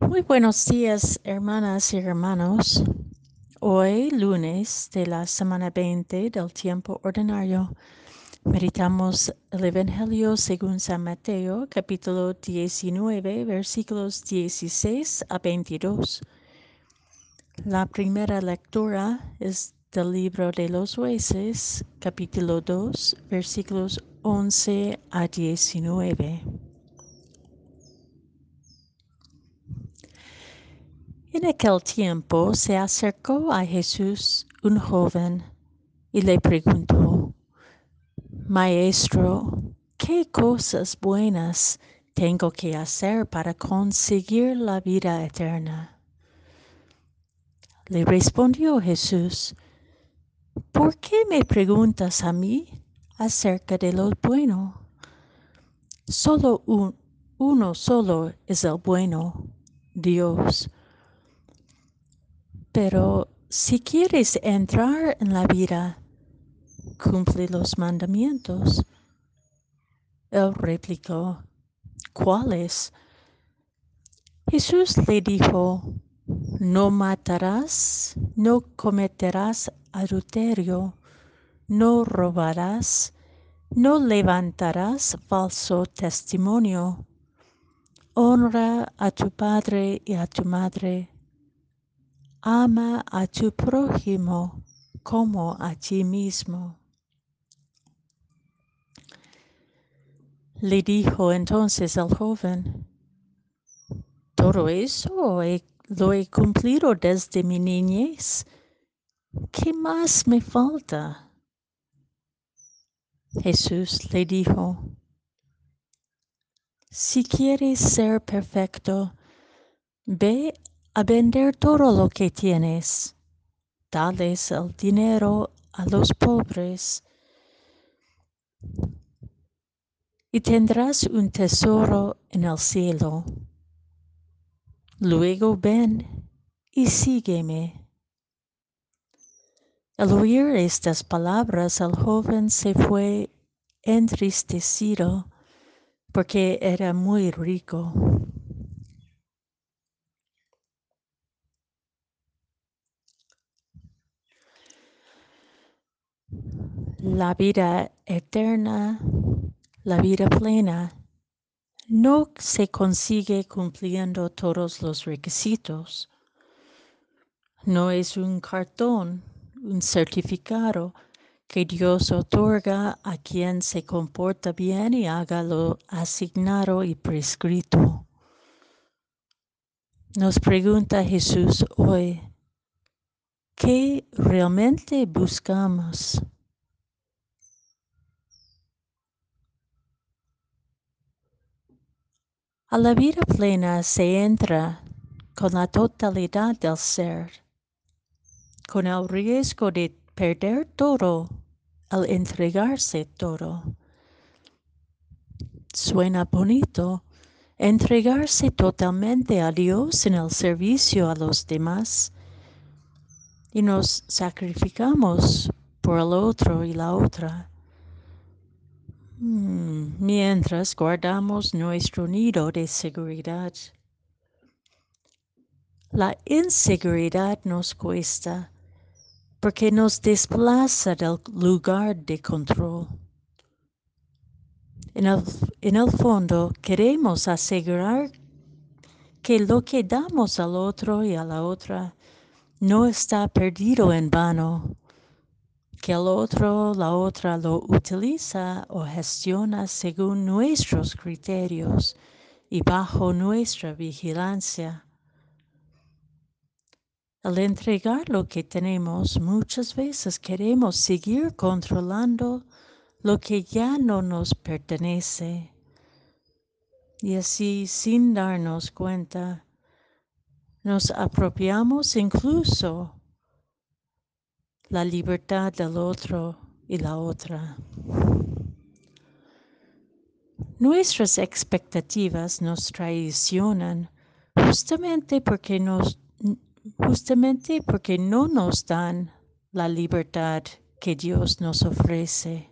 Muy buenos días, hermanas y hermanos. Hoy, lunes de la semana 20 del tiempo ordinario, meditamos el Evangelio según San Mateo, capítulo 19, versículos 16 a 22. La primera lectura es del libro de los jueces, capítulo 2, versículos 11 a 19. En aquel tiempo se acercó a Jesús un joven y le preguntó, Maestro, ¿qué cosas buenas tengo que hacer para conseguir la vida eterna? Le respondió Jesús, ¿por qué me preguntas a mí acerca de lo bueno? Solo un, uno solo es el bueno, Dios. Pero si quieres entrar en la vida, cumple los mandamientos. Él replicó, ¿cuáles? Jesús le dijo, no matarás, no cometerás adulterio, no robarás, no levantarás falso testimonio, honra a tu padre y a tu madre ama a tu prójimo como a ti mismo. Le dijo entonces el joven, todo eso lo he cumplido desde mi niñez. ¿Qué más me falta? Jesús le dijo, si quieres ser perfecto, ve a vender todo lo que tienes. Dales el dinero a los pobres y tendrás un tesoro en el cielo. Luego ven y sígueme. Al oír estas palabras, el joven se fue entristecido porque era muy rico. La vida eterna, la vida plena, no se consigue cumpliendo todos los requisitos. No es un cartón, un certificado que Dios otorga a quien se comporta bien y haga lo asignado y prescrito. Nos pregunta Jesús hoy, ¿qué realmente buscamos? A la vida plena se entra con la totalidad del ser, con el riesgo de perder todo al entregarse todo. Suena bonito entregarse totalmente a Dios en el servicio a los demás y nos sacrificamos por el otro y la otra. Mm, mientras guardamos nuestro nido de seguridad. La inseguridad nos cuesta porque nos desplaza del lugar de control. En el, en el, fondo queremos asegurar que lo que damos al otro y a la otra no está perdido en vano, que el otro, la otra lo utiliza o gestiona según nuestros criterios y bajo nuestra vigilancia. Al entregar lo que tenemos, muchas veces queremos seguir controlando lo que ya no nos pertenece. Y así, sin darnos cuenta, nos apropiamos incluso la libertad del otro y la otra. Nuestras expectativas nos traicionan justamente porque, nos, justamente porque no nos dan la libertad que Dios nos ofrece.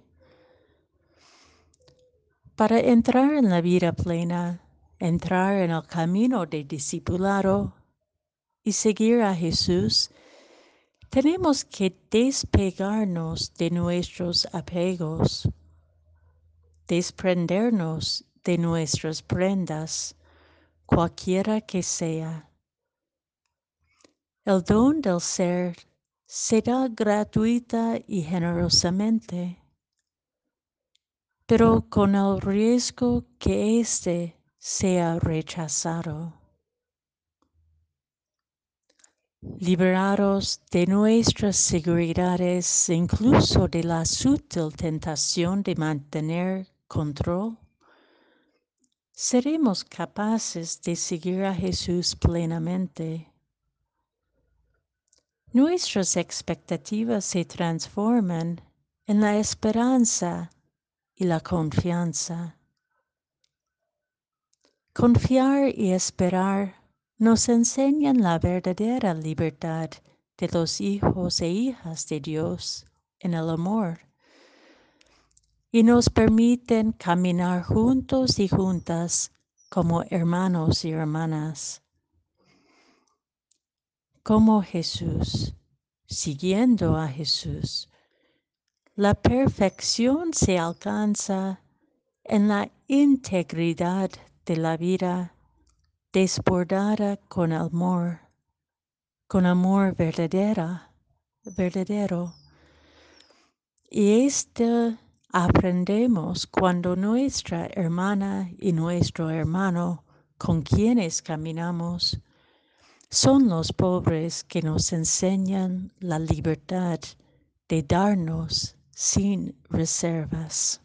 Para entrar en la vida plena entrar en el camino de discipulado y seguir a Jesús, tenemos que despegarnos de nuestros apegos, desprendernos de nuestras prendas, cualquiera que sea. El don del ser se da gratuita y generosamente, pero con el riesgo que éste sea rechazado. Liberados de nuestras seguridades, incluso de la sutil tentación de mantener control, seremos capaces de seguir a Jesús plenamente. Nuestras expectativas se transforman en la esperanza y la confianza. Confiar y esperar nos enseñan la verdadera libertad de los hijos e hijas de Dios en el amor y nos permiten caminar juntos y juntas como hermanos y hermanas. Como Jesús, siguiendo a Jesús, la perfección se alcanza en la integridad de la vida desbordada con amor, con amor verdadera, verdadero. Y esto aprendemos cuando nuestra hermana y nuestro hermano con quienes caminamos son los pobres que nos enseñan la libertad de darnos sin reservas.